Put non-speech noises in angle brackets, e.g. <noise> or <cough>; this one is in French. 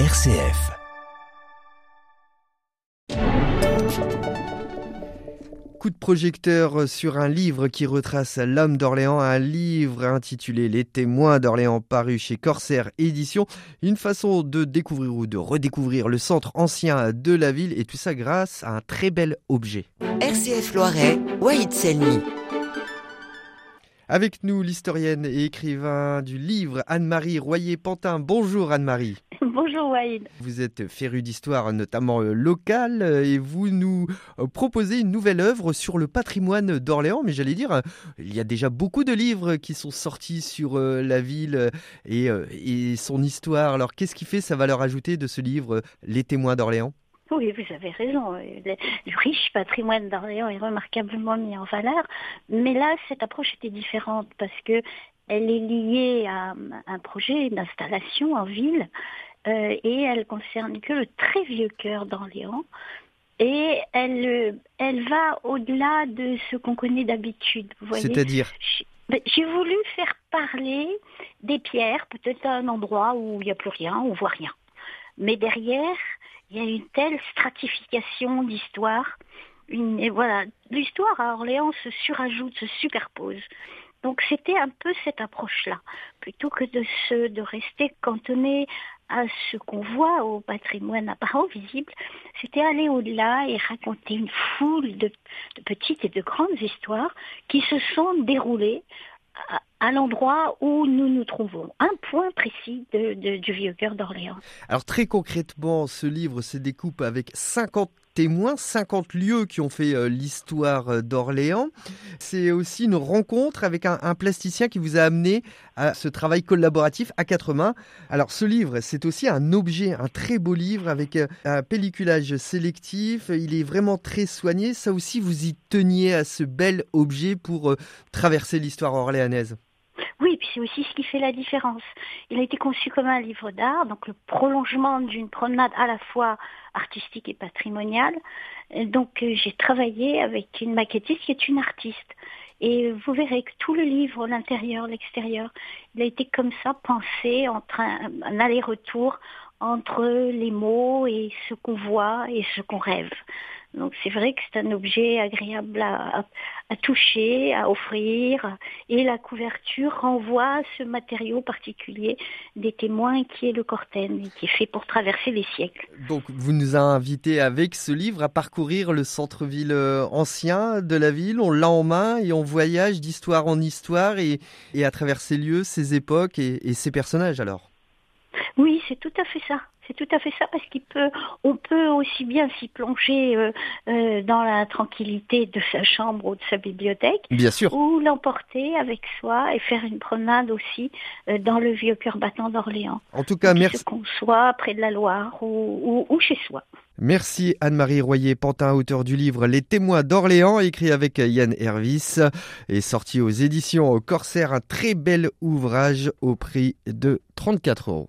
RCF. Coup de projecteur sur un livre qui retrace l'homme d'Orléans, un livre intitulé Les témoins d'Orléans paru chez Corsair Éditions, une façon de découvrir ou de redécouvrir le centre ancien de la ville et tout ça grâce à un très bel objet. RCF Loiret, Wahid Selmi. Avec nous, l'historienne et écrivain du livre Anne-Marie Royer-Pantin. Bonjour Anne-Marie. <laughs> Bonjour Wahid. Vous êtes féru d'histoire notamment euh, locale euh, et vous nous euh, proposez une nouvelle œuvre sur le patrimoine d'Orléans. Mais j'allais dire, il y a déjà beaucoup de livres qui sont sortis sur la ville et, et son histoire. Alors qu'est-ce qui fait sa valeur ajoutée de ce livre, Les témoins d'Orléans? Oui, vous avez raison. Le, riche patrimoine d'Orléans est remarquablement mis en valeur. Mais là, cette approche était différente parce que elle est liée à un projet d'installation en ville euh, et elle concerne que le très vieux cœur d'Orléans. Et elle, elle va au-delà de ce qu'on connaît d'habitude. C'est-à-dire J'ai voulu faire parler des pierres, peut-être à un endroit où il n'y a plus rien, où on voit rien. Mais derrière, il y a une telle stratification d'histoire. Et voilà, l'histoire à Orléans se surajoute, se superpose. Donc c'était un peu cette approche-là, plutôt que de se, de rester cantonné à ce qu'on voit au patrimoine apparent visible, c'était aller au-delà et raconter une foule de, petites et de grandes histoires qui se sont déroulées à, l'endroit où nous nous trouvons, un point précis du vieux cœur d'Orléans. Alors très concrètement, ce livre se découpe avec 50 témoins, 50 lieux qui ont fait euh, l'histoire euh, d'Orléans. C'est aussi une rencontre avec un, plasticien qui vous a amené à ce travail collaboratif à quatre mains. Alors ce livre, c'est aussi un objet, un très beau livre avec euh, un pelliculage sélectif. Il est vraiment très soigné. Ça aussi, vous y teniez à ce bel objet pour traverser l'histoire orléanaise. C'est aussi ce qui fait la différence. Il a été conçu comme un livre d'art, donc le prolongement d'une promenade à la fois artistique et patrimoniale. Donc euh, j'ai travaillé avec une maquettiste qui est une artiste. Et vous verrez que tout le livre, l'intérieur, l'extérieur, il a été comme ça pensé entre un, un aller-retour entre les mots et ce qu'on voit et ce qu'on rêve. Donc c'est vrai que c'est un objet agréable à, toucher, à offrir, et la couverture renvoie à ce matériau particulier des témoins qui est le corten, qui est fait pour traverser les siècles. Donc vous nous invités avec ce livre à parcourir le centre-ville euh, ancien de la ville, on l'a en main et on voyage d'histoire en histoire et, à travers ces lieux, ces époques et, et ces personnages alors. Oui, c'est tout à fait ça. C'est tout à fait ça parce qu'il peut, on peut aussi bien s'y plonger euh, euh, dans la tranquillité de sa chambre ou de sa bibliothèque, bien sûr, ou l'emporter avec soi et faire une promenade aussi euh, dans le vieux cœur battant d'Orléans. En tout cas, merci. Qu'on soit près de la Loire ou, ou, chez soi. Merci Anne-Marie Royer-Pantin, auteur du livre Les témoins d'Orléans, écrit avec Yann Hervis et sorti aux éditions Corsair, un très bel ouvrage au prix de 34 euros.